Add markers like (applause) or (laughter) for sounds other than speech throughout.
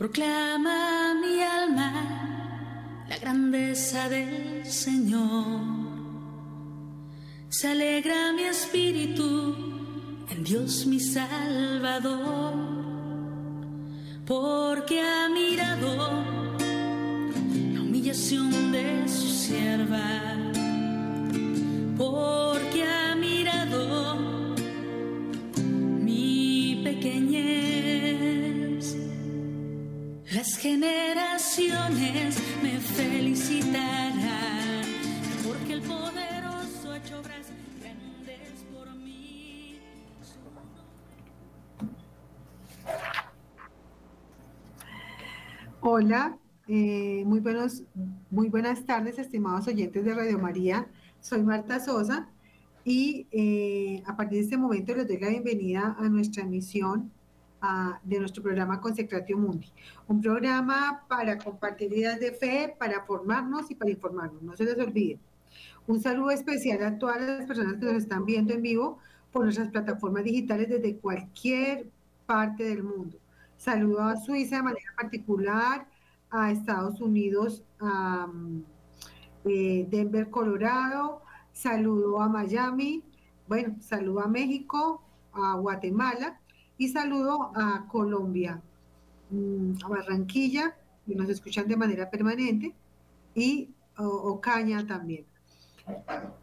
Proclama mi alma la grandeza del Señor. Se alegra mi espíritu en Dios mi Salvador, porque ha mirado la humillación de su sierva, me felicitarán, porque el poderoso ha hecho obras grandes por mí. Hola, eh, muy, buenos, muy buenas tardes, estimados oyentes de Radio María. Soy Marta Sosa y eh, a partir de este momento les doy la bienvenida a nuestra emisión de nuestro programa Consecratio Mundi. Un programa para compartir ideas de fe, para formarnos y para informarnos. No se les olvide. Un saludo especial a todas las personas que nos están viendo en vivo por nuestras plataformas digitales desde cualquier parte del mundo. Saludo a Suiza de manera particular, a Estados Unidos, a eh, Denver, Colorado, saludo a Miami, bueno, saludo a México, a Guatemala y saludo a Colombia, mm, a Barranquilla, que nos escuchan de manera permanente, y Ocaña también,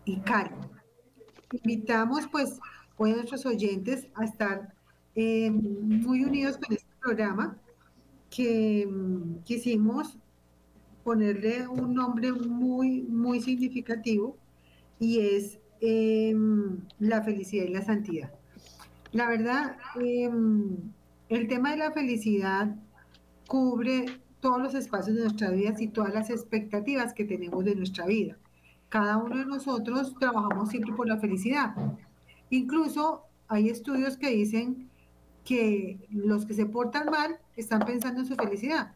y Cali. Invitamos pues a nuestros oyentes a estar eh, muy unidos con este programa que mm, quisimos ponerle un nombre muy, muy significativo y es em, la felicidad y la santidad. La verdad, em, el tema de la felicidad cubre todos los espacios de nuestra vida y todas las expectativas que tenemos de nuestra vida. Cada uno de nosotros trabajamos siempre por la felicidad. Incluso hay estudios que dicen que los que se portan mal están pensando en su felicidad.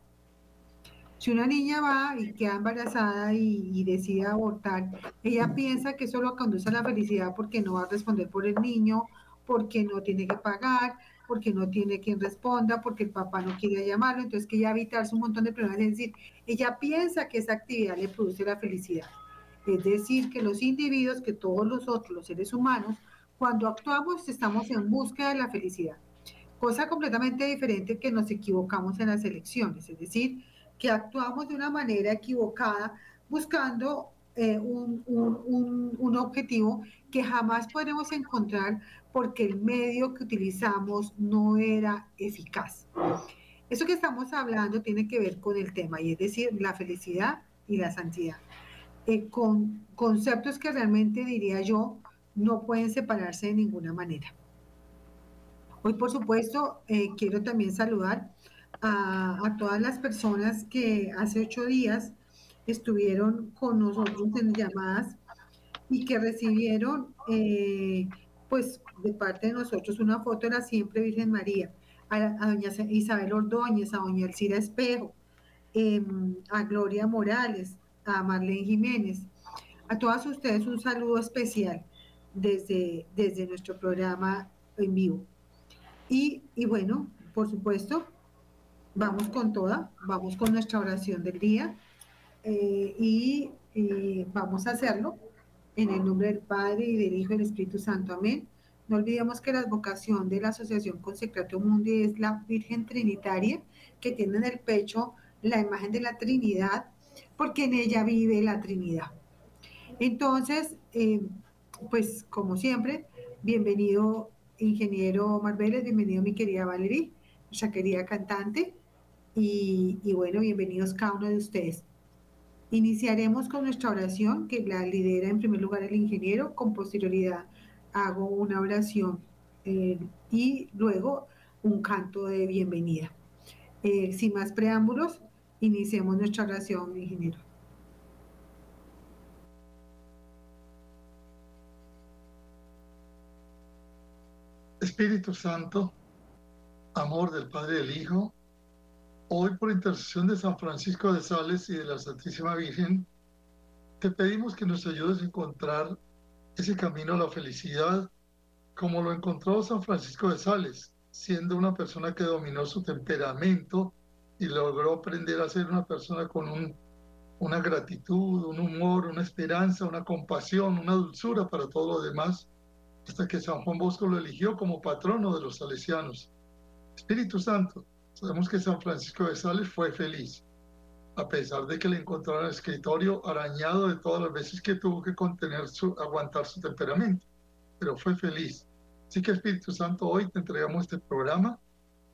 Si una niña va y queda embarazada y, decide abortar, ella piensa que eso lo conduce a la felicidad porque no va a responder por el niño, porque no tiene que pagar, porque no tiene quien responda, porque el papá no quiere llamarlo, entonces que ella evitarse un montón de problemas. Es decir, ella piensa que esa actividad le produce la felicidad. Es decir, que los individuos, que todos los otros, los seres humanos, cuando actuamos estamos en búsqueda de la felicidad. Cosa completamente diferente que nos equivocamos en las elecciones, es decir, que actuamos de una manera equivocada buscando eh, un, un- un- objetivo que jamás podremos encontrar porque el medio que utilizamos no era eficaz. Eso que estamos hablando tiene que ver con el tema, y es decir, la felicidad y la santidad. Eh, con conceptos que realmente diría yo no pueden separarse de ninguna manera. Hoy, por supuesto, eh, quiero también saludar a, a todas las personas que hace ocho días estuvieron con nosotros en llamadas y que recibieron, eh, pues, de parte de nosotros una foto de la siempre Virgen María, a, doña Isabel Ordóñez, a doña Elcira Espejo, em, a Gloria Morales, a Marlene Jiménez, a todas ustedes un saludo especial desde, desde nuestro programa en vivo. Y, y bueno, por supuesto, vamos con toda, vamos con nuestra oración del día eh, y vamos a hacerlo en el nombre del Padre y del Hijo y del Espíritu Santo. Amén. No olvidemos que la vocación de la Asociación Consecratio Mundi es la Virgen Trinitaria, que tiene en el pecho la imagen de la Trinidad, porque en ella vive la Trinidad. Entonces, eh, pues como siempre, bienvenido ingeniero Marbeles, bienvenido mi querida Valerie, nuestra querida cantante, y bueno, bienvenidos cada uno de ustedes. Iniciaremos con nuestra oración, que la lidera en primer lugar el ingeniero, con posterioridad hago una oración eh, y luego un canto de bienvenida. Eh, sin más preámbulos, iniciemos nuestra oración, ingeniero. Espíritu Santo, amor del Padre y del Hijo, hoy por intercesión de San Francisco de Sales y de la Santísima Virgen, te pedimos que nos ayudes a encontrar ese camino a la felicidad como lo encontró San Francisco de Sales, siendo una persona que dominó su temperamento y logró aprender a ser una persona con un, una gratitud, un humor, una esperanza, una compasión, una dulzura para todo lo demás, hasta que San Juan Bosco lo eligió como patrono de los salesianos. Espíritu Santo, sabemos que San Francisco de Sales fue feliz, a pesar de que le encontraron el escritorio arañado de todas las veces que tuvo que contener su, aguantar su temperamento, pero fue feliz. Así que Espíritu Santo, hoy te entregamos este programa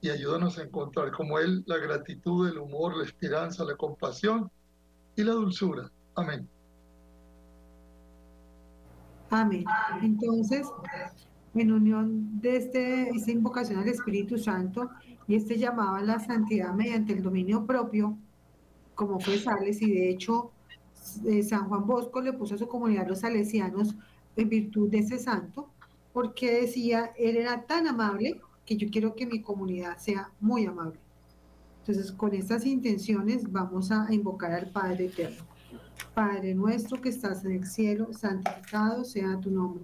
y ayúdanos a encontrar como Él la gratitud, el humor, la esperanza, la compasión y la dulzura. Amén. Amén. Entonces, en unión de este, esta invocación al Espíritu Santo y este llamado a la santidad mediante el dominio propio, como fue Sales, y de hecho eh, San Juan Bosco le puso a su comunidad los salesianos en virtud de ese santo, porque decía, él era tan amable que yo quiero que mi comunidad sea muy amable. Entonces, con estas intenciones vamos a invocar al Padre Eterno. Padre nuestro que estás en el cielo, santificado sea tu nombre.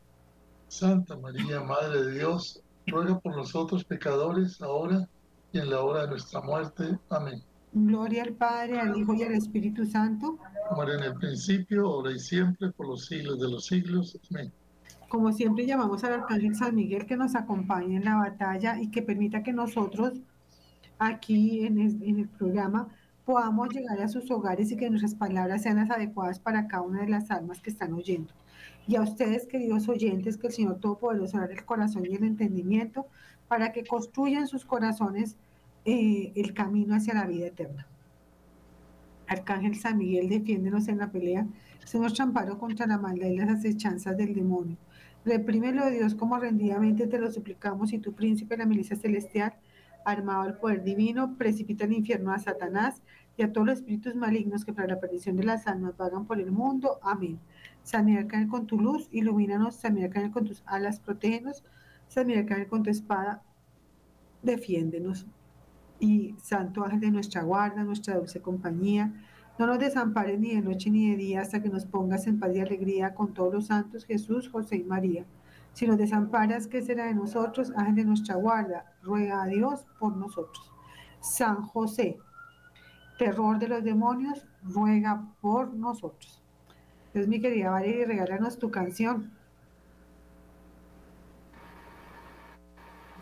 Santa María, Madre de Dios, ruega por nosotros pecadores, ahora y en la hora de nuestra muerte. Amén. Gloria al Padre, al Hijo y al Espíritu Santo. Como era en el principio, ahora y siempre, por los siglos de los siglos. Amén. Como siempre llamamos al Arcángel San Miguel que nos acompañe en la batalla y que permita que nosotros aquí en el, en el programa podamos llegar a sus hogares y que nuestras palabras sean las adecuadas para cada una de las almas que están oyendo. Y a ustedes, queridos oyentes, que el Señor Todopoderoso abra el corazón y el entendimiento para que construyan sus corazones eh, el camino hacia la vida eterna. Arcángel San Miguel, defiéndenos en la pelea. Señor nuestro amparo contra la maldad y las acechanzas del demonio. Reprímelo, Dios, como rendidamente te lo suplicamos, y tu príncipe, la milicia celestial, armado al poder divino, precipita al infierno a Satanás y a todos los espíritus malignos que para la perdición de las almas vagan por el mundo. Amén. San Miguel con tu luz, ilumínanos. San Miguel con tus alas, protégenos. San Miguel con tu espada, defiéndenos. Y Santo Ángel de nuestra guarda, nuestra dulce compañía, no nos desampares ni de noche ni de día hasta que nos pongas en paz y alegría con todos los santos, Jesús, José y María. Si nos desamparas, ¿qué será de nosotros? Ángel de nuestra guarda, ruega a Dios por nosotros. San José, terror de los demonios, ruega por nosotros. Entonces, mi querida Valeria, regálanos tu canción.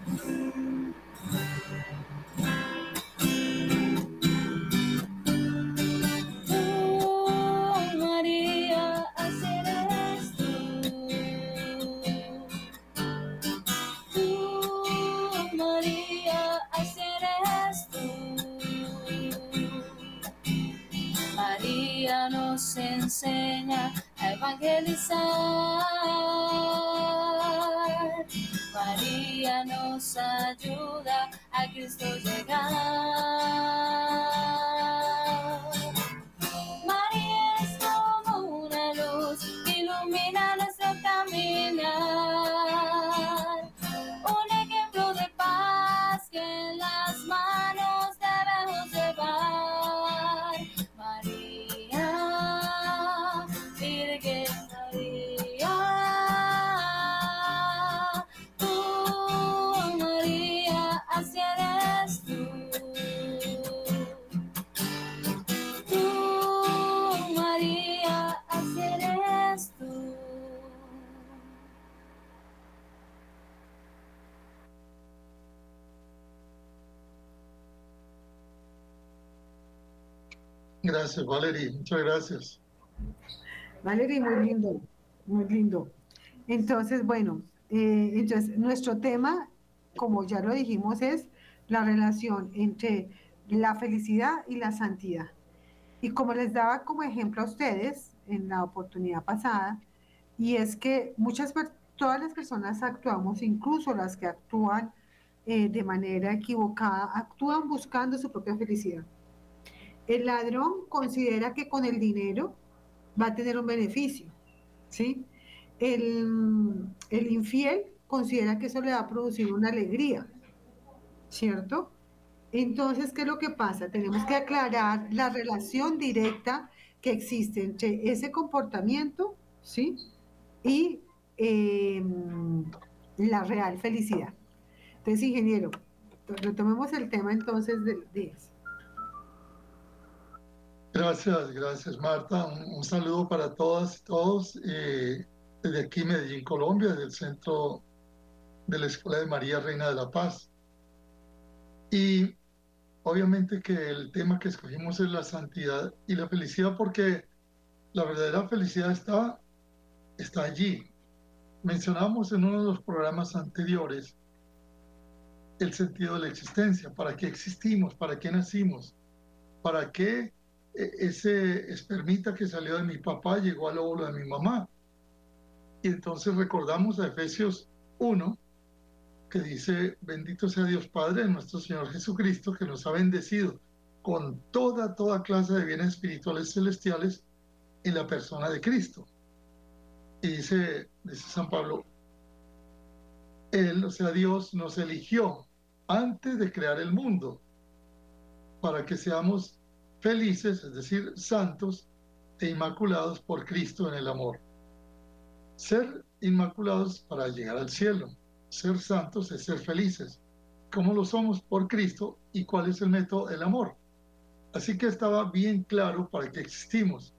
Tú, evangelizar. María nos ayuda a Cristo llegar. Gracias, Valerie. Muchas gracias. Valeria, muy lindo, muy lindo. Entonces, bueno, eh, entonces nuestro tema, como ya lo dijimos, es la relación entre la felicidad y la santidad. Y como les daba como ejemplo a ustedes en la oportunidad pasada, y es que muchas todas las personas actuamos, incluso las que actúan eh, de manera equivocada, actúan buscando su propia felicidad. El ladrón considera que con el dinero va a tener un beneficio, ¿sí? El, el infiel considera que eso le va a producir una alegría, ¿cierto? Entonces, ¿qué es lo que pasa? Tenemos que aclarar la relación directa que existe entre ese comportamiento, ¿sí? Y em, la real felicidad. Entonces, ingeniero, retomemos el tema entonces de, de. Gracias, gracias Marta. Un, saludo para todas y todos. Eh, desde aquí, Medellín, Colombia, del centro de la Escuela de María Reina de la Paz. Y obviamente que el tema que escogimos es la santidad y la felicidad porque la verdadera felicidad está, está allí. Mencionamos en uno de los programas anteriores el sentido de la existencia, para qué existimos, para qué nacimos, para qué ese espermita que salió de mi papá llegó al óvulo de mi mamá. Y entonces recordamos a Efesios 1, que dice, bendito sea Dios Padre nuestro Señor Jesucristo, que nos ha bendecido con toda, toda clase de bienes espirituales celestiales en la persona de Cristo. Y dice, dice San Pablo, Él, o sea, Dios nos eligió antes de crear el mundo para que seamos felices, es decir, santos e inmaculados por Cristo en el amor. Ser inmaculados para llegar al cielo ser santos es ser felices. ¿Cómo lo somos? Por Cristo. ¿Y cuál es el método? El amor. Así que estaba bien claro para qué existimos.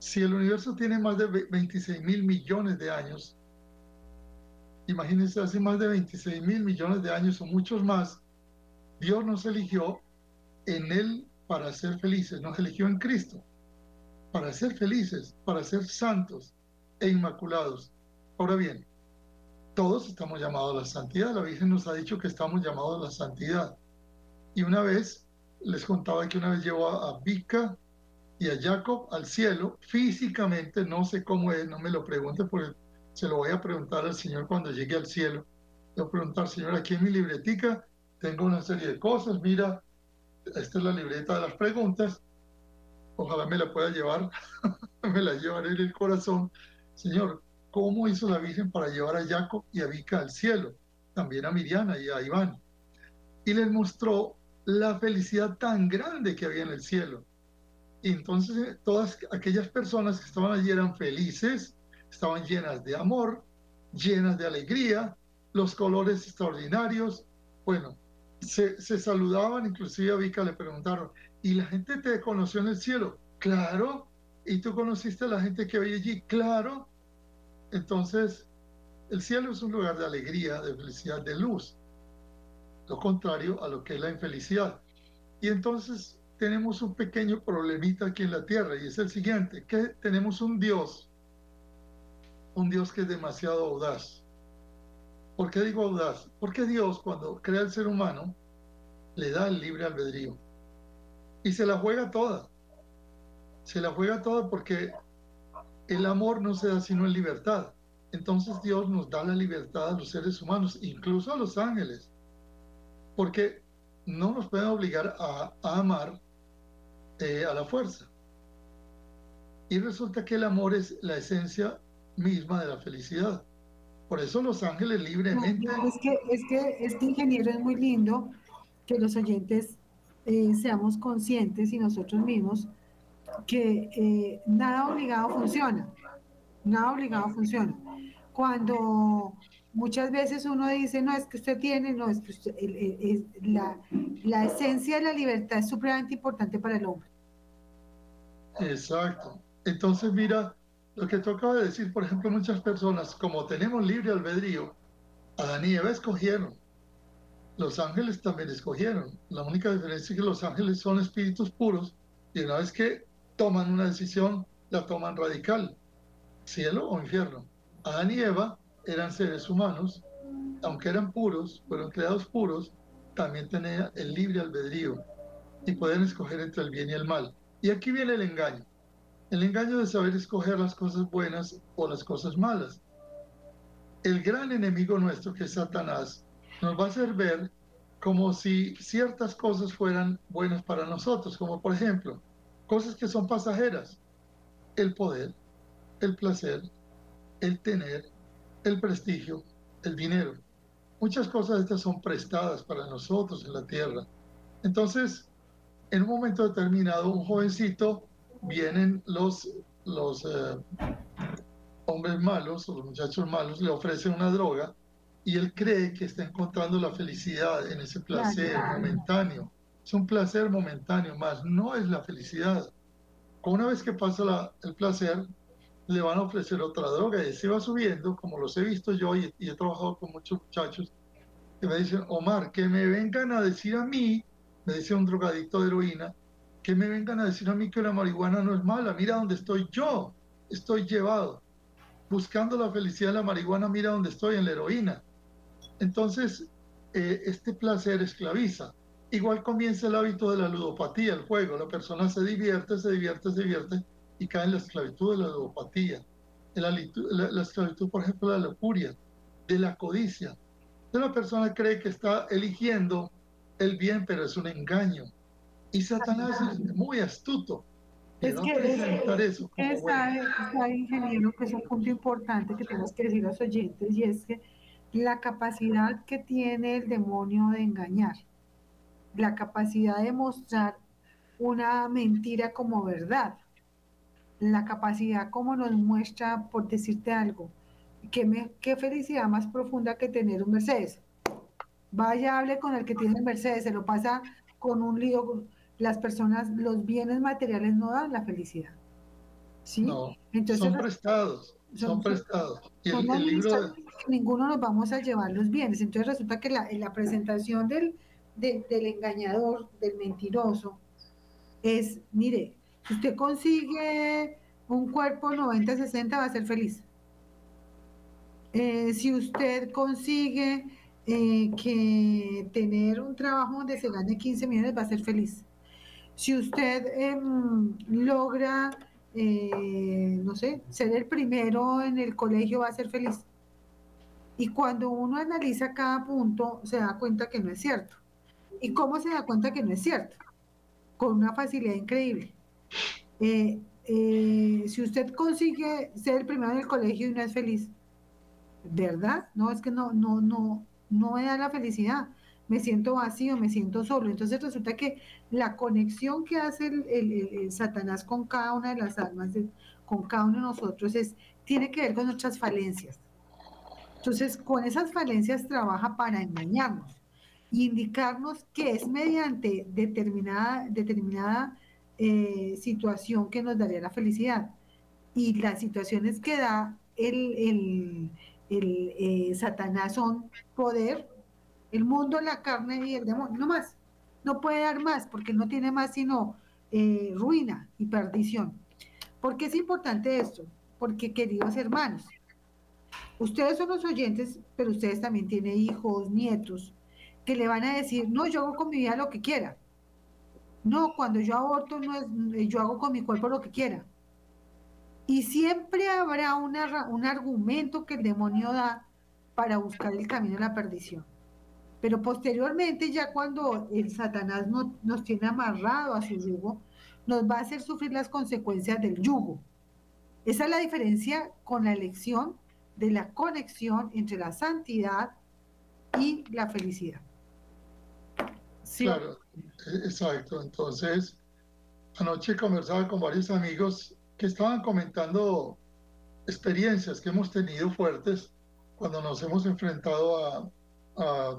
Si el universo tiene más de 26 mil millones de años, imagínense, hace más de 26 mil millones de años o muchos más, Dios nos eligió en Él para ser felices, nos eligió en Cristo, para ser felices, para ser santos e inmaculados. Ahora bien, todos estamos llamados a la santidad. La Virgen nos ha dicho que estamos llamados a la santidad. Y una vez, les contaba que una vez llevó a, Vika y a Jacob al cielo, físicamente, no sé cómo es, no me lo pregunte, porque se lo voy a preguntar al Señor cuando llegue al cielo. Le voy a preguntar, Señor, aquí en mi libretica tengo una serie de cosas, mira, esta es la libreta de las preguntas, ojalá me la pueda llevar, (laughs) me la llevaré en el corazón. Señor, cómo hizo la Virgen para llevar a Jacob y a Vika al cielo, también a Miriana y a Iván. Y les mostró la felicidad tan grande que había en el cielo. Y entonces eh, todas aquellas personas que estaban allí eran felices, estaban llenas de amor, llenas de alegría, los colores extraordinarios. Bueno, se, saludaban, inclusive a Vika le preguntaron, ¿y la gente te conoció en el cielo? Claro. ¿Y tú conociste a la gente que había allí? Claro. Entonces, el cielo es un lugar de alegría, de felicidad, de luz, lo contrario a lo que es la infelicidad. Y entonces tenemos un pequeño problemita aquí en la tierra y es el siguiente, que tenemos un Dios, un Dios que es demasiado audaz. ¿Por qué digo audaz? Porque Dios cuando crea al ser humano le da el libre albedrío y se la juega toda. Se la juega toda porque el amor no se da sino en libertad. Entonces Dios nos da la libertad a los seres humanos, incluso a los ángeles, porque no nos pueden obligar a, amar eh, a la fuerza. Y resulta que el amor es la esencia misma de la felicidad. Por eso los ángeles libremente... es, que, es, que, este ingeniero es muy lindo que los oyentes eh, seamos conscientes y nosotros mismos que eh, nada obligado funciona, nada obligado funciona. Cuando muchas veces uno dice, no, es que usted tiene, no, es que la, la esencia de la libertad es supremamente importante para el hombre. Exacto. Entonces, mira, lo que tú acabas de decir, por ejemplo, muchas personas, como tenemos libre albedrío, Adán y Eva escogieron. Los ángeles también escogieron. La única diferencia es que los ángeles son espíritus puros y una vez que toman una decisión, la toman radical, cielo o infierno. Adán y Eva eran seres humanos, aunque eran puros, fueron creados puros, también tenían el libre albedrío y pueden escoger entre el bien y el mal. Y aquí viene el engaño. El engaño de saber escoger las cosas buenas o las cosas malas. El gran enemigo nuestro, que es Satanás, nos va a hacer ver como si ciertas cosas fueran buenas para nosotros, como por ejemplo, cosas que son pasajeras, el poder, el placer, el tener, el prestigio, el dinero. Muchas cosas estas son prestadas para nosotros en la tierra. Entonces, en un momento determinado, un jovencito, vienen los, los eh, hombres malos o los muchachos malos, le ofrecen una droga y él cree que está encontrando la felicidad en ese placer momentáneo. Es un placer momentáneo, más no es la felicidad. Una vez que pasa el placer, le van a ofrecer otra droga y se va subiendo, como los he visto yo y, he trabajado con muchos muchachos que me dicen, Omar, que me vengan a decir a mí, me dice un drogadicto de heroína, que me vengan a decir a mí que la marihuana no es mala, mira dónde estoy yo, estoy llevado. Buscando la felicidad de la marihuana, mira dónde estoy en la heroína. Entonces, eh, este placer esclaviza. Igual comienza el hábito de la ludopatía, el juego. La persona se divierte, se divierte, se divierte y cae en la esclavitud de la ludopatía, en la, esclavitud, por ejemplo, de la lujuria, de la codicia. La persona cree que está eligiendo el bien, pero es un engaño. Y Satanás es muy astuto. Es que es, eso está, ingeniero, que es un punto importante que tenemos que decir a los oyentes, y es que la capacidad que tiene el demonio de engañar, la capacidad de mostrar una mentira como verdad, la capacidad como nos muestra, por decirte algo, qué, qué felicidad más profunda que tener un Mercedes. Vaya, hable con el que tiene el Mercedes, se lo pasa con un lío. Las personas, los bienes materiales no dan la felicidad. ¿Sí? No, Entonces, son prestados, son, prestados. Y el, libro Ninguno nos vamos a llevar los bienes. Entonces resulta que la, la presentación del, del engañador, del mentiroso, es, mire, si usted consigue un cuerpo 90-60 va a ser feliz. Eh, si usted consigue eh, que tener un trabajo donde se gane 15 millones va a ser feliz. Si usted em, logra, eh, no sé, ser el primero en el colegio va a ser feliz. Y cuando uno analiza cada punto, se da cuenta que no es cierto. ¿Y cómo se da cuenta que no es cierto? Con una facilidad increíble. Eh, eh, si usted consigue ser el primero en el colegio y no es feliz, ¿verdad? No, es que no, no, no, no me da la felicidad. Me siento vacío, me siento solo. Entonces resulta que la conexión que hace el, Satanás con cada una de las almas, con cada uno de nosotros, es, tiene que ver con nuestras falencias. Entonces, con esas falencias trabaja para engañarnos indicarnos que es mediante determinada, determinada eh, situación que nos daría la felicidad. Y las situaciones que da el, el, el eh, Satanás son poder, el mundo, la carne y el demonio, no más. No puede dar más porque no tiene más sino eh, ruina y perdición. ¿Por qué es importante esto? Porque, queridos hermanos, ustedes son los oyentes, pero ustedes también tienen hijos, nietos, que le van a decir, no, yo hago con mi vida lo que quiera. No, cuando yo aborto, no es, yo hago con mi cuerpo lo que quiera. Y siempre habrá una, un argumento que el demonio da para buscar el camino de la perdición. Pero posteriormente, ya cuando el Satanás nos tiene amarrado a su yugo, nos va a hacer sufrir las consecuencias del yugo. Esa es la diferencia con la elección de la conexión entre la santidad y la felicidad. Claro, e-, exacto. Entonces, anoche conversaba con varios amigos que estaban comentando experiencias que hemos tenido fuertes cuando nos hemos enfrentado a,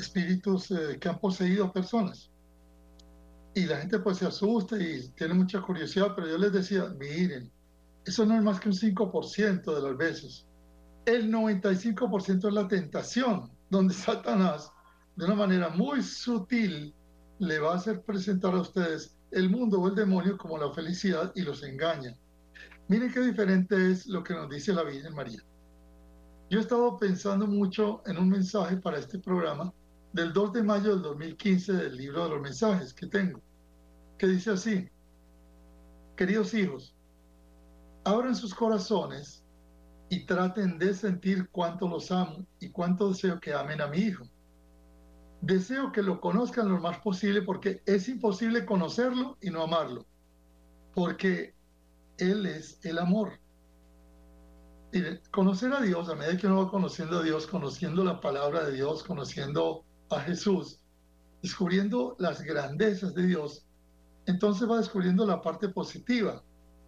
espíritus eh, que han poseído personas. Y la gente pues se asusta y tiene mucha curiosidad, pero yo les decía, miren, eso no es más que un 5% de las veces. El 95% es la tentación, donde (laughs) Satanás de una manera muy sutil, le va a hacer presentar a ustedes el mundo o el demonio como la felicidad y los engaña. Miren qué diferente es lo que nos dice la Virgen María. Yo he estado pensando mucho en un mensaje para este programa del 2 de mayo del 2015 del libro de los mensajes que tengo, que dice así, queridos hijos, abran sus corazones y traten de sentir cuánto los amo y cuánto deseo que amen a mi hijo Deseo que lo conozcan lo más posible porque es imposible conocerlo y no amarlo, porque Él es el amor. Conocer a Dios, a medida que uno va conociendo a Dios, conociendo la palabra de Dios, conociendo a Jesús, descubriendo las grandezas de Dios, entonces va descubriendo la parte positiva,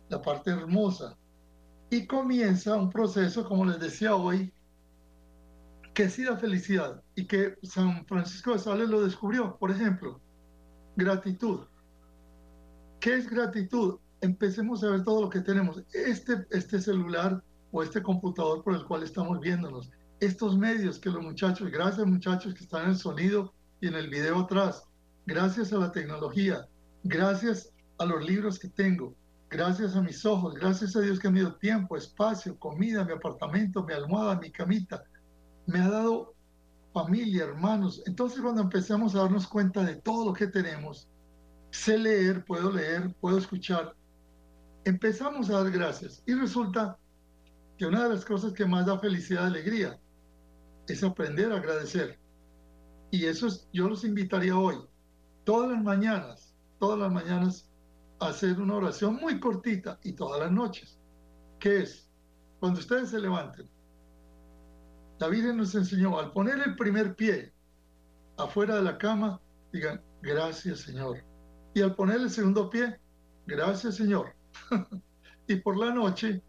la parte hermosa. Y comienza un proceso, como les decía hoy, que es la felicidad y que San Francisco de Sales lo descubrió. Por ejemplo, gratitud. ¿Qué es gratitud? Empecemos a ver todo lo que tenemos. Este, este celular o este computador por el cual estamos viéndonos. Estos medios que los muchachos, gracias muchachos que están en el sonido y en el video atrás, gracias a la tecnología, gracias a los libros que tengo, gracias a mis ojos, gracias a Dios que me dio tiempo, espacio, comida, mi apartamento, mi almohada, mi camita, me ha dado familia, hermanos. Entonces cuando empezamos a darnos cuenta de todo lo que tenemos, sé leer, puedo leer, puedo escuchar, empezamos a dar gracias. Y resulta que una de las cosas que más da felicidad y alegría es aprender a agradecer. Y eso es, yo los invitaría hoy, todas las mañanas, todas las mañanas, a hacer una oración muy cortita y todas las noches. ¿Qué es? Cuando ustedes se levanten, la Virgen nos enseñó, al poner el primer pie afuera de la cama, digan, gracias Señor. Y al poner el segundo pie, gracias Señor. (laughs) y por la noche,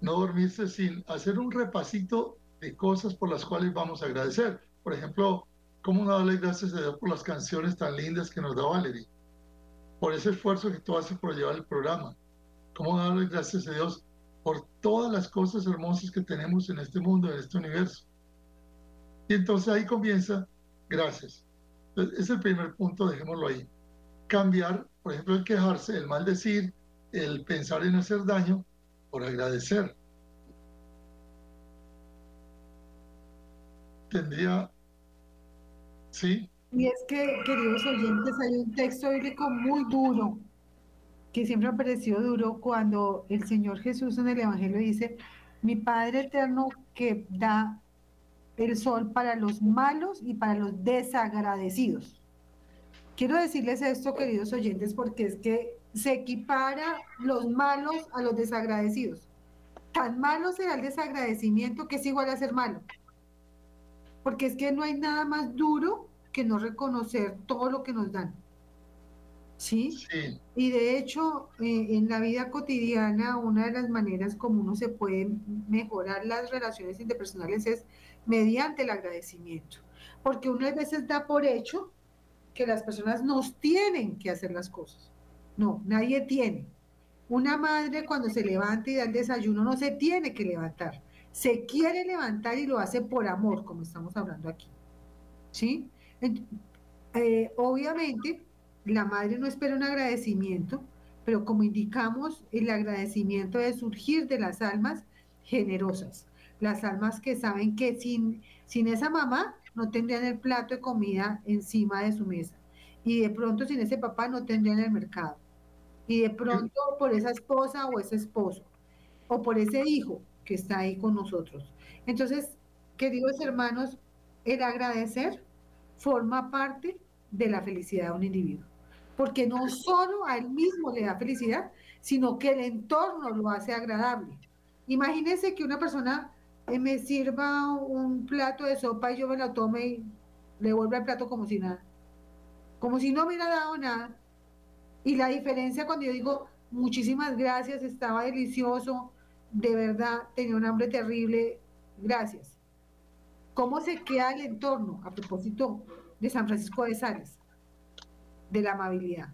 no dormirse sin hacer un repasito de cosas por las cuales vamos a agradecer. Por ejemplo, cómo darle gracias a Dios por las canciones tan lindas que nos da Valerie, por ese esfuerzo que tú haces por llevar el programa. Cómo darle gracias a Dios por todas las cosas hermosas que tenemos en este mundo, en este universo. Y entonces ahí comienza, gracias. es el primer punto, dejémoslo ahí. Cambiar, por ejemplo, el quejarse, el maldecir, el pensar en hacer daño, por agradecer. Tendría, ¿sí? Y es que, queridos oyentes, hay un texto bíblico muy duro, que siempre ha parecido duro cuando el Señor Jesús en el Evangelio dice, mi Padre eterno que da el sol para los malos y para los desagradecidos. Quiero decirles esto, queridos oyentes, porque es que se equipara los malos a los desagradecidos. Tan malo será el desagradecimiento que es igual a ser malo. Porque es que no hay nada más duro que no reconocer todo lo que nos dan. ¿Sí? Y de hecho, eh, en la vida cotidiana, una de las maneras como uno se puede mejorar las relaciones interpersonales es mediante el agradecimiento. Porque uno a veces da por hecho que las personas nos tienen que hacer las cosas. No, nadie tiene. Una madre cuando se levanta y da el desayuno no se tiene que levantar. Se quiere levantar y lo hace por amor, como estamos hablando aquí. ¿Sí? Eh, obviamente, la madre no espera un agradecimiento, pero como indicamos, el agradecimiento debe surgir de las almas generosas, las almas que saben que sin, sin esa mamá no tendrían el plato de comida encima de su mesa y de pronto sin ese papá no tendrían el mercado y de pronto por esa esposa o ese esposo, o por ese hijo que está ahí con nosotros. Entonces, queridos hermanos, el agradecer forma parte de la felicidad de un individuo, porque no solo a él mismo le da felicidad, sino que el entorno lo hace agradable. Imagínense que una persona eh, me sirva un plato de sopa y yo me lo tome y le vuelva el plato como si nada, como si no me hubiera dado nada y la diferencia cuando yo digo muchísimas gracias, estaba delicioso, de verdad tenía un hambre terrible, gracias. ¿Cómo se queda el entorno a propósito de San Francisco de Sales? De la amabilidad.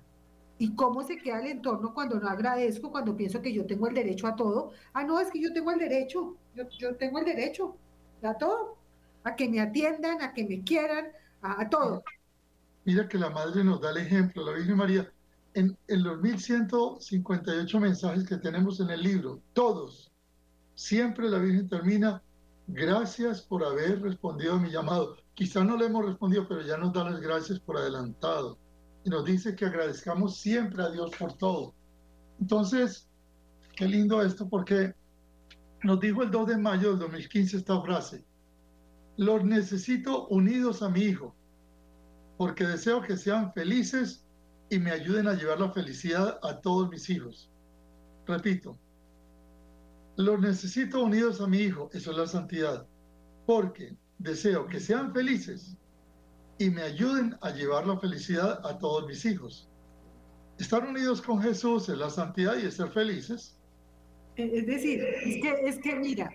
¿Y cómo se queda el entorno cuando no agradezco, cuando pienso que yo tengo el derecho a todo? Ah, no, es que yo tengo el derecho, yo, yo tengo el derecho a todo, a que me atiendan, a que me quieran, a, a todo. Mira que la madre nos da el ejemplo, la Virgen María en, los 1158 mensajes que tenemos en el libro, todos, siempre la Virgen termina, gracias por haber respondido a mi llamado. Quizá no le hemos respondido, pero ya nos da las gracias por adelantado. Y nos dice que agradezcamos siempre a Dios por todo. Entonces, qué lindo esto, porque nos dijo el 2 de mayo del 2015 esta frase, los necesito unidos a mi hijo. porque deseo que sean felices y me ayuden a llevar la felicidad a todos mis hijos. Repito, los necesito unidos a mi hijo, eso es la santidad, porque deseo que sean felices y me ayuden a llevar la felicidad a todos mis hijos. Estar unidos con Jesús es la santidad y es ser felices. Eh, Es decir, es que, es que mira,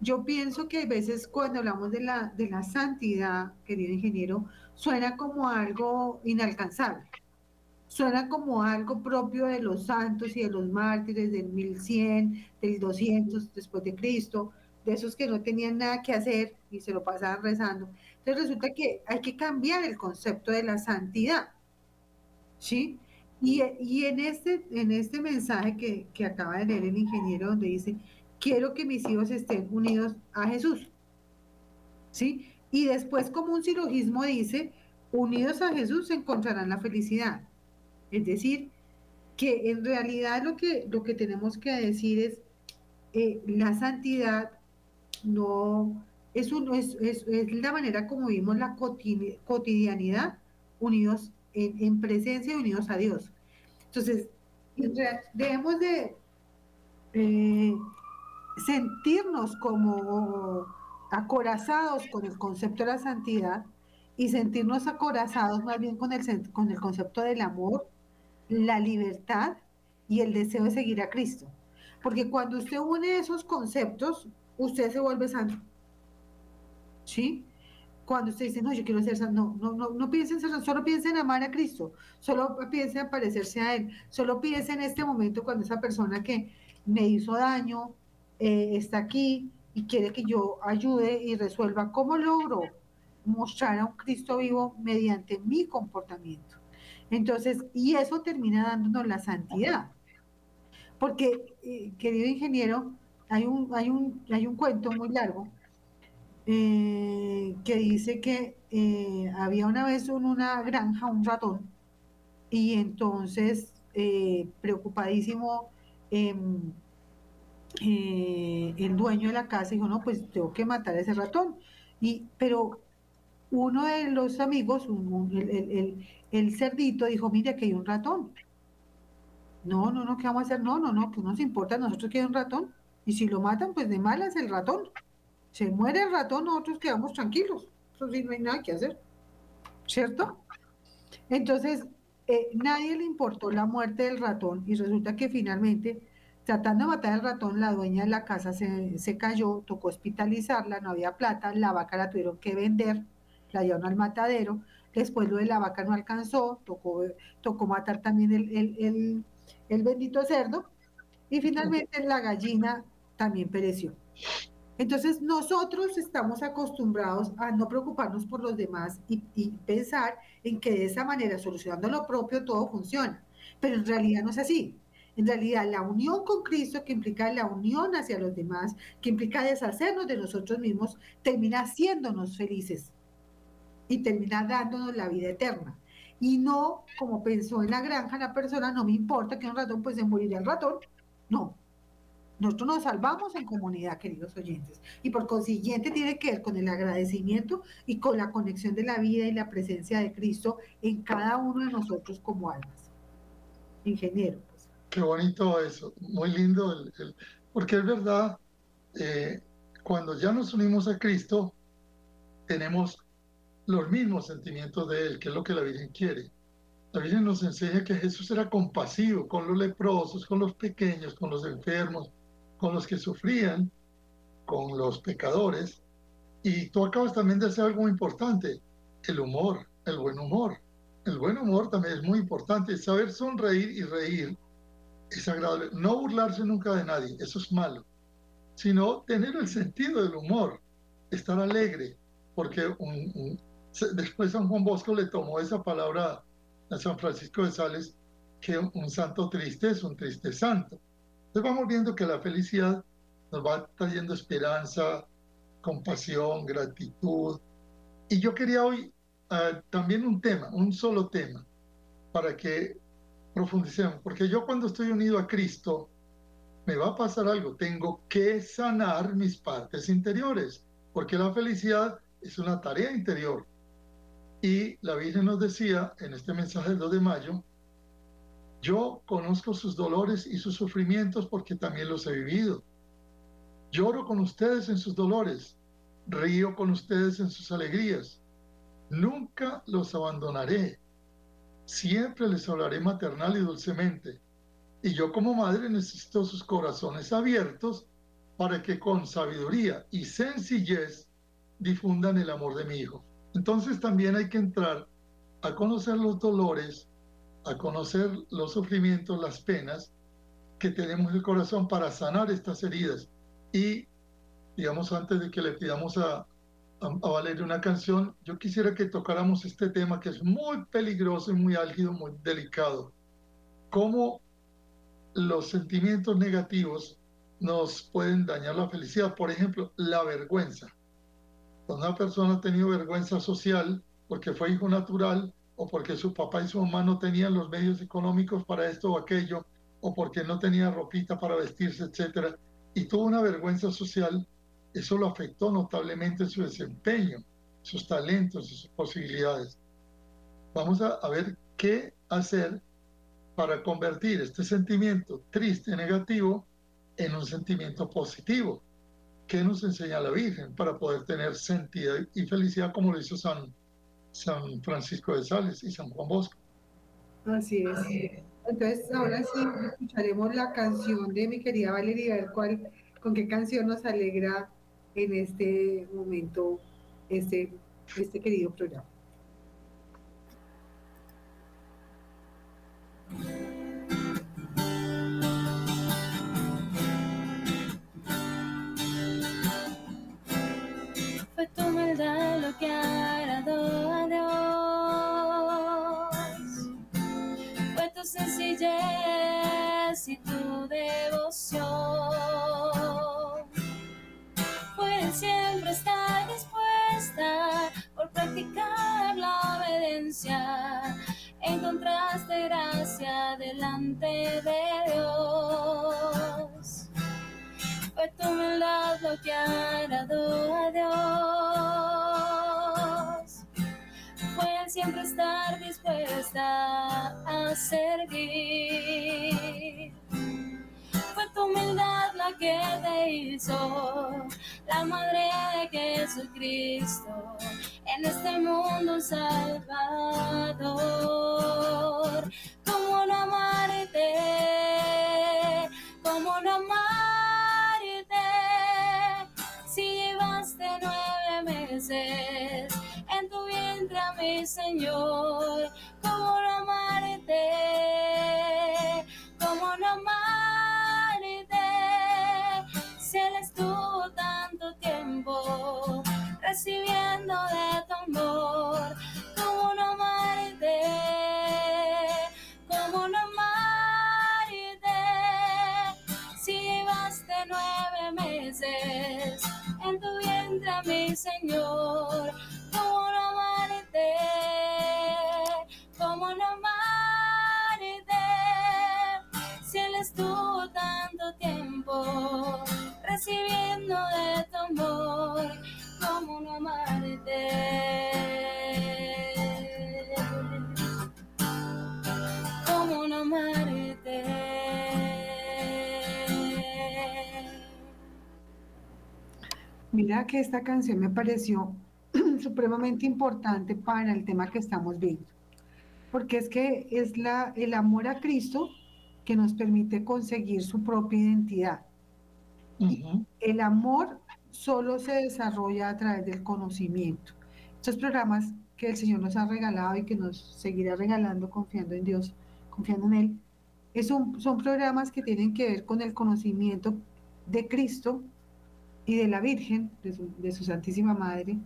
yo pienso que a veces cuando hablamos de la, de la santidad, querido ingeniero, suena como algo inalcanzable. Suena como algo propio de los santos y de los mártires del 1100, del 200 después de Cristo, de esos que no tenían nada que hacer y se lo pasaban rezando. Entonces resulta que hay que cambiar el concepto de la santidad. ¿Sí? Y, y en, este, en este mensaje que, que acaba de leer el ingeniero, donde dice, quiero que mis hijos estén unidos a Jesús. ¿Sí? Y después, como un silogismo dice, unidos a Jesús encontrarán la felicidad. Es decir, que en realidad lo que, lo que tenemos que decir es, eh, la santidad no es, un, es, la manera como vivimos la coti- cotidianidad unidos en, en presencia y unidos a Dios. Entonces, debemos de eh, sentirnos como acorazados con el concepto de la santidad y sentirnos acorazados más bien con el, con el concepto del amor, la libertad y el deseo de seguir a Cristo. Porque cuando usted une esos conceptos, usted se vuelve santo. ¿Sí? Cuando usted dice, no, yo quiero ser santo, no, no, no, no piense en ser santo, solo piense en amar a Cristo, solo piense en parecerse a Él, solo piense en este momento cuando esa persona que me hizo daño eh, está aquí y quiere que yo ayude y resuelva cómo logro mostrar a un Cristo vivo mediante mi comportamiento. Entonces, y eso termina dándonos la santidad. Porque, eh, querido ingeniero, hay un, hay un, hay un cuento muy largo eh, que dice que eh, había una vez en una granja un ratón y entonces, preocupadísimo, em, el dueño de la casa dijo, no, pues tengo que matar a ese ratón. Y, pero uno de los amigos, el cerdito, dijo, mire, que hay un ratón. No, no, no, ¿qué vamos a hacer? No, no, no, que no nos importa a nosotros que hay un ratón. Y si lo matan, pues de malas el ratón. Se muere el ratón, nosotros quedamos tranquilos. Eso sí, no hay nada que hacer. ¿Cierto? Entonces, eh, nadie le importó la muerte del ratón y resulta que finalmente, tratando de matar al ratón, la dueña de la casa se, se cayó, tocó hospitalizarla, no había plata, la vaca la tuvieron que vender, la llevaron al matadero, después lo de la vaca no alcanzó, tocó, tocó matar también el, el, el, el bendito cerdo y finalmente la gallina también pereció. Entonces nosotros estamos acostumbrados a no preocuparnos por los demás y, y pensar en que de esa manera, solucionando lo propio, todo funciona. Pero en realidad no es así. En realidad, la unión con Cristo, que implica la unión hacia los demás, que implica deshacernos de nosotros mismos, termina haciéndonos felices y termina dándonos la vida eterna. Y no, como pensó en la granja la persona, no me importa que un ratón pues se morirá el ratón. No. Nosotros nos salvamos en comunidad, queridos oyentes. Y por consiguiente tiene que ver con el agradecimiento y con la conexión de la vida y la presencia de Cristo en cada uno de nosotros como almas. Ingeniero. Pues. Qué bonito eso, muy lindo, el- porque es verdad, eh, cuando ya nos unimos a Cristo, tenemos los mismos sentimientos de Él, que es lo que la Virgen quiere. La Virgen nos enseña que Jesús era compasivo con los leprosos, con los pequeños, con los enfermos, con los que sufrían, con los pecadores. Y tú acabas también de hacer algo muy importante, el humor, el buen humor. El buen humor también es muy importante, saber sonreír y reír es agradable. No burlarse nunca de nadie, eso es malo, sino tener el sentido del humor, estar alegre, porque un- un- después San Juan Bosco le tomó esa palabra a San Francisco de Sales, que un, santo triste es un triste santo. Entonces vamos viendo que la felicidad nos va trayendo esperanza, compasión, gratitud. Y yo quería hoy ah, también un tema, un solo tema, para que profundicemos, porque yo cuando estoy unido a Cristo, me va a pasar algo, tengo que sanar mis partes interiores, porque la felicidad es una tarea interior. Y la Virgen nos decía en este mensaje del 2 de mayo, yo conozco sus dolores y sus sufrimientos porque también los he vivido. Lloro con ustedes en sus dolores, río con ustedes en sus alegrías. Nunca los abandonaré. Siempre les hablaré maternal y dulcemente. Y yo como madre necesito sus corazones abiertos para que con sabiduría y sencillez difundan el amor de mi hijo. Entonces también hay que entrar a conocer los dolores, a conocer los sufrimientos, las penas que tenemos en el corazón para sanar estas heridas. Y, digamos, antes de que le pidamos a, a, a Valeria una canción, yo quisiera que tocáramos este tema que es muy peligroso y muy álgido, muy delicado. Cómo los sentimientos negativos nos pueden dañar la felicidad. Por ejemplo, la vergüenza. Cuando una persona ha tenido vergüenza social porque fue hijo natural o porque su papá y su mamá no tenían los medios económicos para esto o aquello, o porque no tenía ropita para vestirse, etcétera, y tuvo una vergüenza social, eso lo afectó notablemente su desempeño, sus talentos y sus posibilidades. Vamos a, a ver qué hacer para convertir este sentimiento triste, negativo, en un sentimiento positivo. ¿Qué nos enseña la Virgen para poder tener sentido y felicidad como lo hizo San, San Francisco de Sales y San Juan Bosco? Así es. Entonces, ahora sí escucharemos la canción de mi querida Valeria, a ver cuál, con qué canción nos alegra en este momento este, este querido programa. Fue tu humildad lo que agradó a Dios. Fue tu sencillez y tu devoción. Fue siempre estar dispuesta por practicar la obediencia. Encontraste gracia delante de Dios humildad lo que agradó a Dios. Fue siempre estar dispuesta a servir. Fue tu humildad la que te hizo la madre de Jesucristo en este mundo salvador. Mi Señor, ¿cómo no amarte? ¿Cómo no amarte? Si Él estuvo tanto tiempo recibiendo de tu amor, ¿cómo no amarte? ¿Cómo no amarte? Si llevaste nueve meses en tu vientre mi Señor. Recibiendo de tu amor, ¿cómo no amarte? ¿Cómo no amarte? Mira que esta canción me pareció (clears throat) supremamente importante para el tema que estamos viendo, porque es que es la, el amor a Cristo que nos permite conseguir su propia identidad. El amor solo se desarrolla a través del conocimiento. Estos programas que el Señor nos ha regalado y que nos seguirá regalando confiando en Dios, confiando en Él, es un- son programas que tienen que ver con el conocimiento de Cristo y de la Virgen, de su, de su Santísima Madre,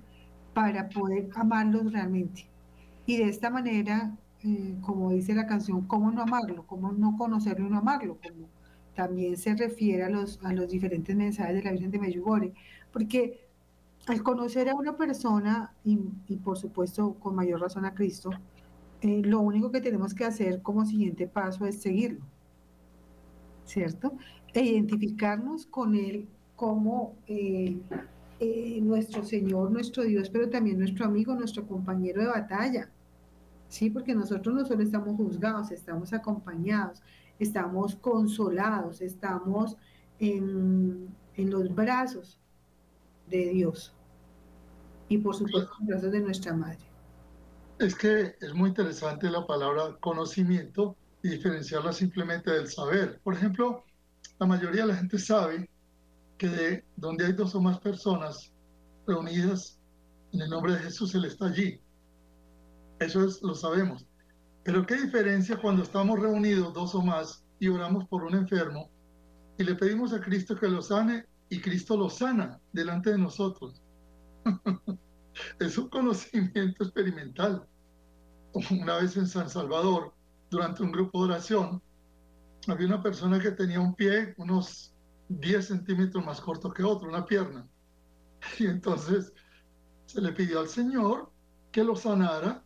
para poder amarlos realmente. Y de esta manera, eh, como dice la canción, ¿cómo no amarlo? ¿Cómo no conocerlo y no amarlo? Como también se refiere a los, a los diferentes mensajes de la Virgen de Medjugorje, porque al conocer a una persona, y, y por supuesto con mayor razón a Cristo, eh, lo único que tenemos que hacer como siguiente paso es seguirlo, ¿cierto? E identificarnos con él como eh, nuestro Señor, nuestro Dios, pero también nuestro amigo, nuestro compañero de batalla. Sí, porque nosotros no solo estamos juzgados, estamos acompañados, estamos consolados, estamos en, en los brazos de Dios y por supuesto en los brazos de nuestra Madre. Es que es muy interesante la palabra conocimiento y diferenciarla simplemente del saber. Por ejemplo, la mayoría de la gente sabe que donde hay dos o más personas reunidas en el nombre de Jesús, Él está allí. Eso es, lo sabemos. Pero qué diferencia cuando estamos reunidos dos o más y oramos por un enfermo y le pedimos a Cristo que lo sane y Cristo lo sana delante de nosotros. (laughs) es un conocimiento experimental. Una vez en San Salvador, durante un grupo de oración, había una persona que tenía un pie unos 10 centímetros más corto que otro, una pierna. (laughs) Y entonces se le pidió al Señor que lo sanara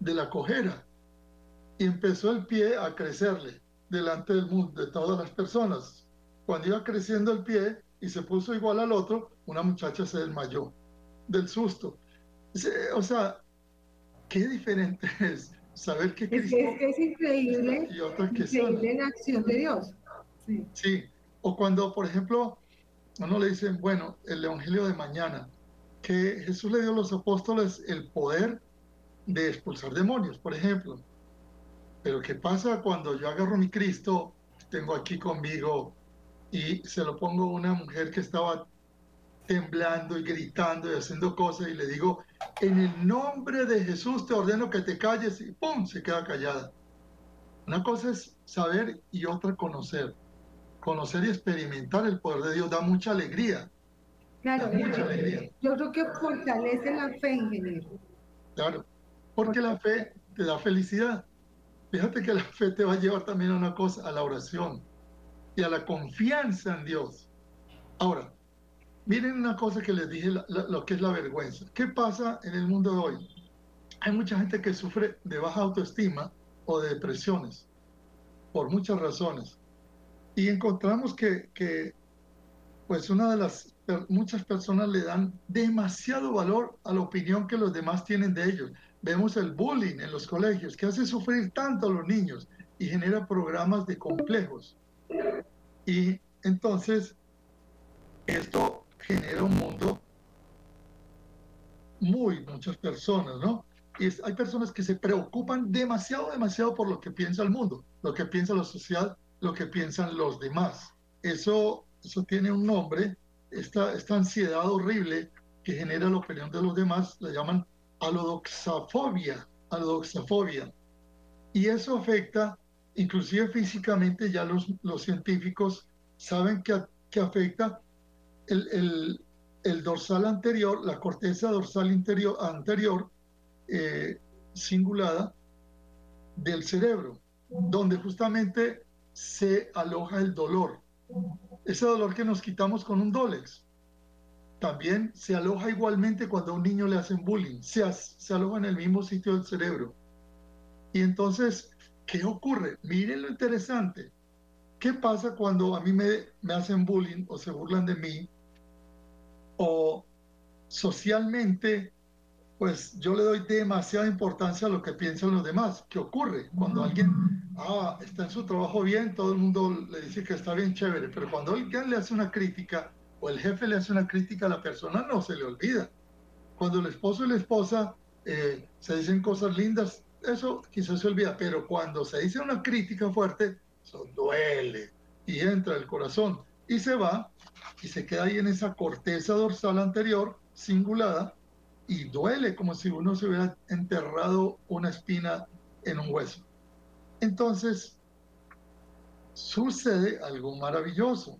de la cojera. Y empezó el pie a crecerle delante del mundo, de todas las personas. Cuando iba creciendo el pie y se puso igual al otro, una muchacha se desmayó del susto. O sea, qué diferente (laughs) es saber que Cristo... Es, increíble, y otra que increíble la acción de Dios. Sí. sí, o cuando, por ejemplo, uno le dicen, bueno, el Evangelio de mañana, que Jesús le dio a los apóstoles el poder de expulsar demonios, por ejemplo. Pero ¿qué pasa cuando yo agarro mi Cristo, tengo aquí conmigo y se lo pongo a una mujer que estaba temblando y gritando y haciendo cosas y le digo, en el nombre de Jesús te ordeno que te calles y ¡pum! se queda callada. Una cosa es saber y otra conocer. Conocer y experimentar el poder de Dios da mucha alegría. Claro, mucha alegría. yo creo que fortalece la fe, ingeniero. Claro, porque la fe te da felicidad. Fíjate que la fe te va a llevar también a una cosa, a la oración y a la confianza en Dios. Ahora, miren una cosa que les dije, lo que es la vergüenza. ¿Qué pasa en el mundo de hoy? Hay mucha gente que sufre de baja autoestima o de depresiones, por muchas razones. Y encontramos que, que pues una de las muchas personas le dan demasiado valor a la opinión que los demás tienen de ellos. Vemos el bullying en los colegios, que hace sufrir tanto a los niños y genera programas de complejos. Y entonces, esto genera un mundo muy, muchas personas, ¿no? Y hay personas que se preocupan demasiado, demasiado por lo que piensa el mundo, lo que piensa la sociedad, lo que piensan los demás. Eso, eso tiene un nombre, esta, esta ansiedad horrible que genera la opinión de los demás, la llaman alodoxafobia, alodoxafobia. Y eso afecta inclusive físicamente ya los, los científicos saben que, que afecta el, el, dorsal anterior, la corteza dorsal interior, anterior eh, del cerebro, donde justamente se aloja el dolor. Ese dolor que nos quitamos con un Dolex. También se aloja igualmente cuando a un niño le hacen bullying. Se, se aloja en el mismo sitio del cerebro. Y entonces ¿Qué ocurre? Miren lo interesante. ¿Qué pasa cuando a mí me, me hacen bullying o se burlan de mí? O socialmente, pues yo le doy demasiada importancia a lo que piensan los demás. ¿Qué ocurre? Cuando alguien ah, está en su trabajo bien, todo el mundo le dice que está bien chévere, pero cuando alguien le hace una crítica o el jefe le hace una crítica a la persona, no se le olvida. Cuando el esposo y la esposa eh, se dicen cosas lindas, eso quizás se olvida, pero cuando se dice una crítica fuerte, eso duele y entra el corazón y se va y se queda ahí en esa corteza dorsal anterior, cingulada, y duele como si uno se hubiera enterrado una espina en un hueso. Entonces, sucede algo maravilloso,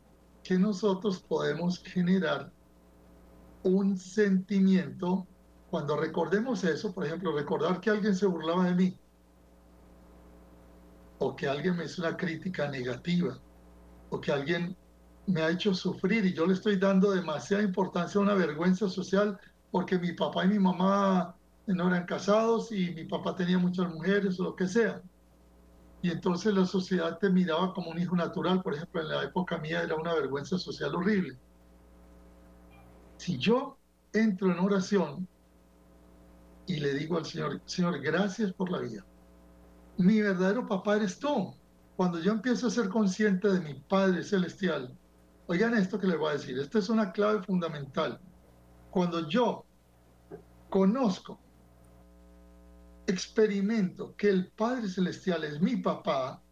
que nosotros podemos generar un sentimiento cuando recordemos eso, por ejemplo, recordar que alguien se burlaba de mí o que alguien me hizo una crítica negativa o que alguien me ha hecho sufrir y yo le estoy dando demasiada importancia a una vergüenza social porque mi papá y mi mamá no eran casados y mi papá tenía muchas mujeres o lo que sea. Y entonces la sociedad te miraba como un hijo natural, por ejemplo, en la época mía era una vergüenza social horrible. Si yo entro en oración y le digo al Señor, Señor, gracias por la vida. Mi verdadero papá eres tú. Cuando yo empiezo a ser consciente de mi Padre Celestial, oigan esto que les voy a decir, esta es una clave fundamental. Cuando yo conozco, experimento que el Padre Celestial es mi papá,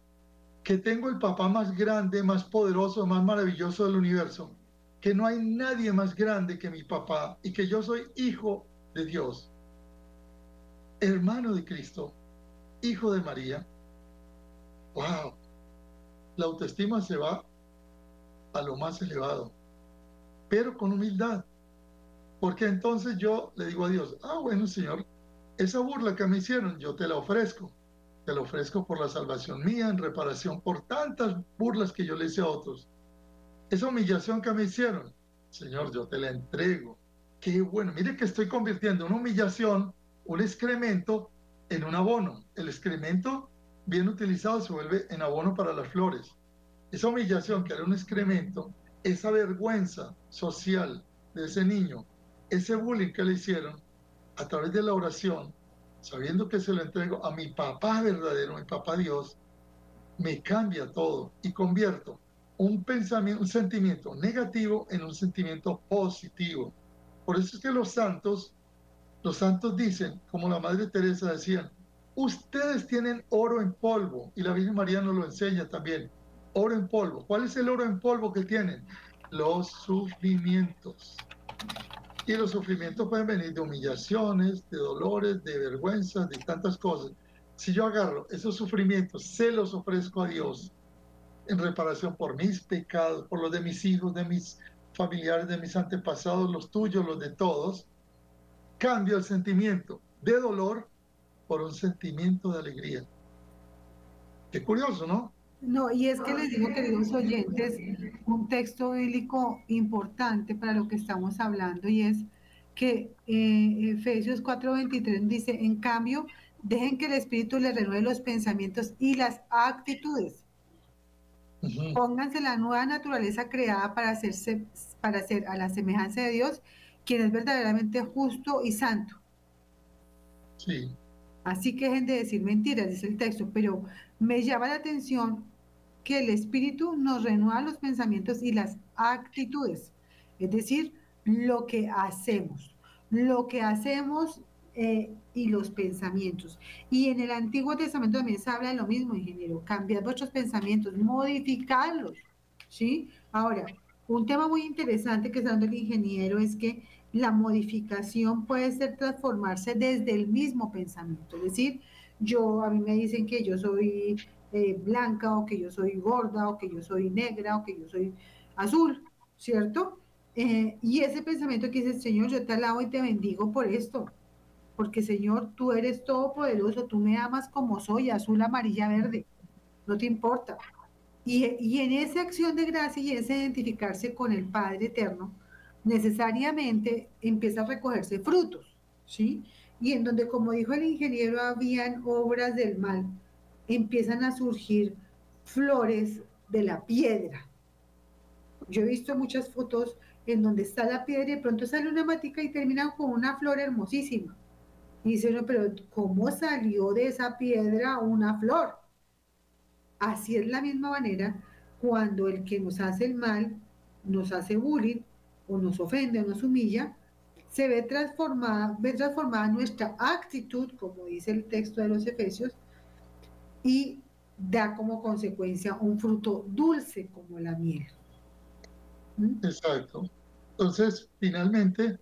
que tengo el papá más grande, más poderoso, más maravilloso del universo, que no hay nadie más grande que mi papá y que yo soy hijo de Dios, hermano de Cristo, hijo de María. ¡Wow! La autoestima se va a lo más elevado, pero con humildad. Porque entonces yo le digo a Dios, ah, bueno, Señor, esa burla que me hicieron, yo te la ofrezco. Te la ofrezco por la salvación mía, en reparación por tantas burlas que yo le hice a otros. Esa humillación que me hicieron, Señor, yo te la entrego. Qué bueno, mire que estoy convirtiendo una humillación, un excremento, en un abono. El excremento, bien utilizado, se vuelve en abono para las flores. Esa humillación que era un excremento, esa vergüenza social de ese niño, ese bullying que le hicieron, a través de la oración, sabiendo que se lo entrego a mi papá verdadero, mi papá Dios, me cambia todo y convierto un pensamiento, un sentimiento negativo en un sentimiento positivo. Por eso es que los santos, los santos dicen, como la Madre Teresa decía, ustedes tienen oro en polvo, y la Virgen María nos lo enseña también, oro en polvo. ¿Cuál es el oro en polvo que tienen? Los sufrimientos. Y los sufrimientos pueden venir de humillaciones, de dolores, de vergüenzas, de tantas cosas. Si yo agarro esos sufrimientos, se los ofrezco a Dios, en reparación por mis pecados, por los de mis hijos, de mis familiares, de mis antepasados, los tuyos, los de todos, cambio el sentimiento de dolor por un sentimiento de alegría. Qué curioso, ¿no? No, y es que les digo, queridos oyentes, un texto bíblico importante para lo que estamos hablando y es que eh, Efesios 4:23 dice, en cambio, dejen que el Espíritu les renueve los pensamientos y las actitudes Pónganse la nueva naturaleza creada para hacerse, para ser a la semejanza de Dios, quien es verdaderamente justo y santo. Sí. Así que dejen de decir mentiras, dice el texto, pero me llama la atención que el Espíritu nos renueva los pensamientos y las actitudes, es decir, lo que hacemos. Lo que hacemos eh, y los pensamientos. Y en el Antiguo Testamento también se habla de lo mismo, ingeniero, cambiar vuestros pensamientos, modificarlos, ¿sí? Ahora, un tema muy interesante que está dando el ingeniero es que la modificación puede ser transformarse desde el mismo pensamiento, es decir, yo, a mí me dicen que yo soy eh, blanca o que yo soy gorda o que yo soy negra o que yo soy azul, ¿cierto? Eh, y ese pensamiento que dice, Señor, yo te alabo y te bendigo por esto, porque Señor, tú eres todopoderoso, tú me amas como soy, azul, amarilla, verde, no te importa. Y, en esa acción de gracia y ese identificarse con el Padre Eterno, necesariamente empieza a recogerse frutos, ¿sí? Y en donde, como dijo el ingeniero, habían obras del mal, empiezan a surgir flores de la piedra. Yo he visto muchas fotos en donde está la piedra y de pronto sale una matica y termina con una flor hermosísima. Y dice uno, pero ¿cómo salió de esa piedra una flor? Así es la misma manera cuando el que nos hace el mal, nos hace bullying, o nos ofende, o nos humilla, se ve transformada, ve transformada nuestra actitud, como dice el texto de los Efesios, y da como consecuencia un fruto dulce como la miel. ¿Mm? Exacto. Entonces, finalmente,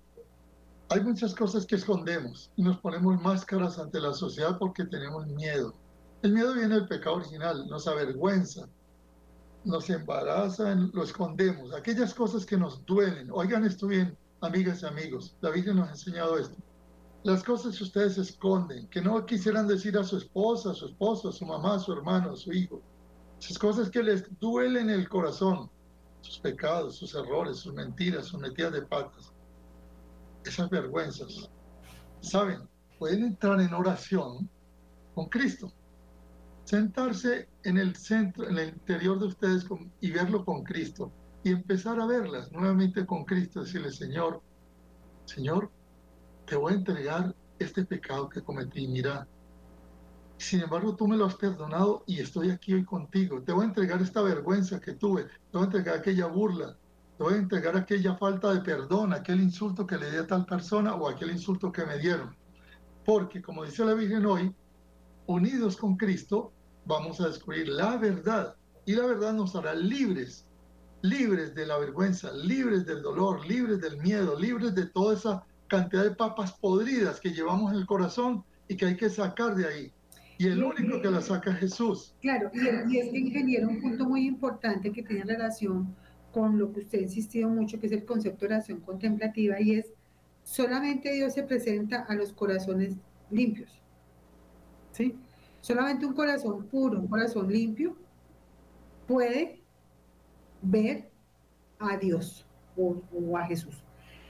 hay muchas cosas que escondemos y nos ponemos máscaras ante la sociedad porque tenemos miedo. El miedo viene del pecado original, nos avergüenza, nos embaraza, lo escondemos. Aquellas cosas que nos duelen. Oigan esto bien, amigas y amigos. La Virgen nos ha enseñado esto. Las cosas que ustedes esconden, que no quisieran decir a su esposa, a su esposo, a su mamá, a su hermano, a su hijo. Esas cosas que les duelen el corazón, sus pecados, sus errores, sus mentiras, sus metidas de patas esas vergüenzas, ¿saben? Pueden entrar en oración con Cristo. Sentarse en el centro, en el interior de ustedes y verlo con Cristo. Y empezar a verlas nuevamente con Cristo. Decirle, Señor, Señor, te voy a entregar este pecado que cometí, mira. Sin embargo, tú me lo has perdonado y estoy aquí hoy contigo. Te voy a entregar esta vergüenza que tuve, te voy a entregar aquella burla, te voy a entregar aquella falta de perdón, aquel insulto que le di a tal persona o aquel insulto que me dieron. Porque, como dice la Virgen hoy, unidos con Cristo, vamos a descubrir la verdad y la verdad nos hará libres, libres de la vergüenza, libres del dolor, libres del miedo, libres de toda esa cantidad de papas podridas que llevamos en el corazón y que hay que sacar de ahí. Y el único que la saca es Jesús. Claro, y, es que ingeniero, un punto muy importante que tiene relación con lo que usted ha insistido mucho, que es el concepto de oración contemplativa, y es solamente Dios se presenta a los corazones limpios. ¿Sí? Solamente un corazón puro, un corazón limpio, puede ver a Dios o, a Jesús.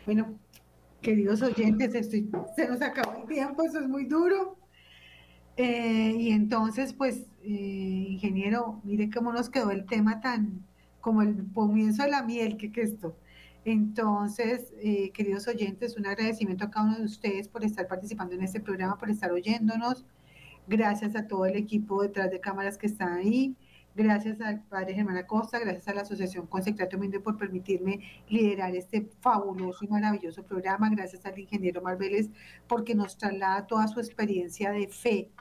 Bueno, queridos oyentes, se nos acabó el tiempo, eso es muy duro. Eh, y entonces, pues, eh, ingeniero, mire cómo nos quedó el tema tan como el comienzo de la miel, que, que esto. Entonces, eh, queridos oyentes, un agradecimiento a cada uno de ustedes por estar participando en este programa, por estar oyéndonos. Gracias a todo el equipo detrás de cámaras que está ahí. Gracias al padre Germán Acosta, gracias a la Asociación Consecrato Humilde por permitirme liderar este fabuloso y maravilloso programa. Gracias al ingeniero Marbeles porque nos traslada toda su experiencia de fe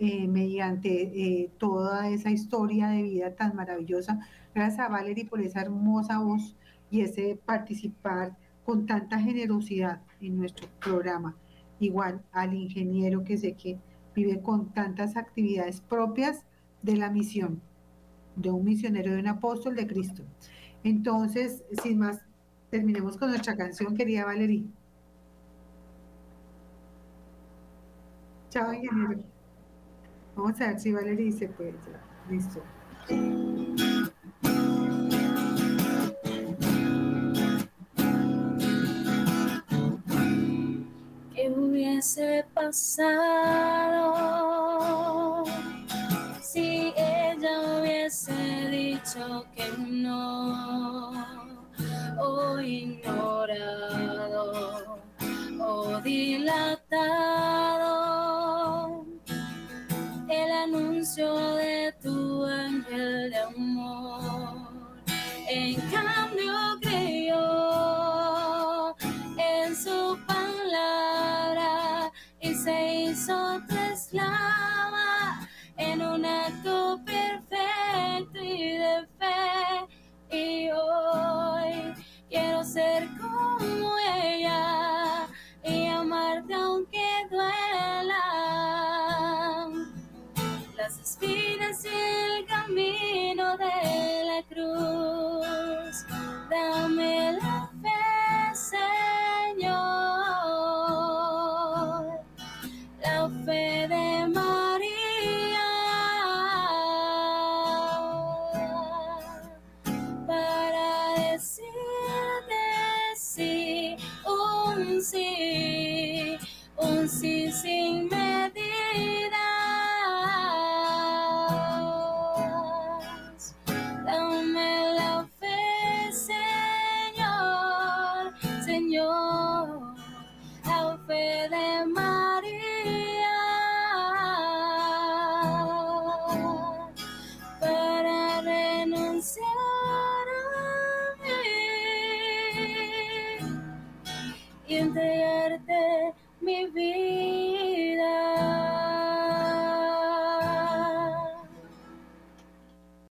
eh, mediante eh, toda esa historia de vida tan maravillosa. Gracias a Valerie por esa hermosa voz y ese participar con tanta generosidad en nuestro programa. Igual al ingeniero que sé que vive con tantas actividades propias de la misión, de un misionero, de un apóstol de Cristo. Entonces, sin más, terminemos con nuestra canción, querida Valerie. Chao, ingeniero. Vamos a ver si Valerie se puede. Listo. ¿Qué hubiese pasado que no o ignorado o dilatado? de tu ángel camino de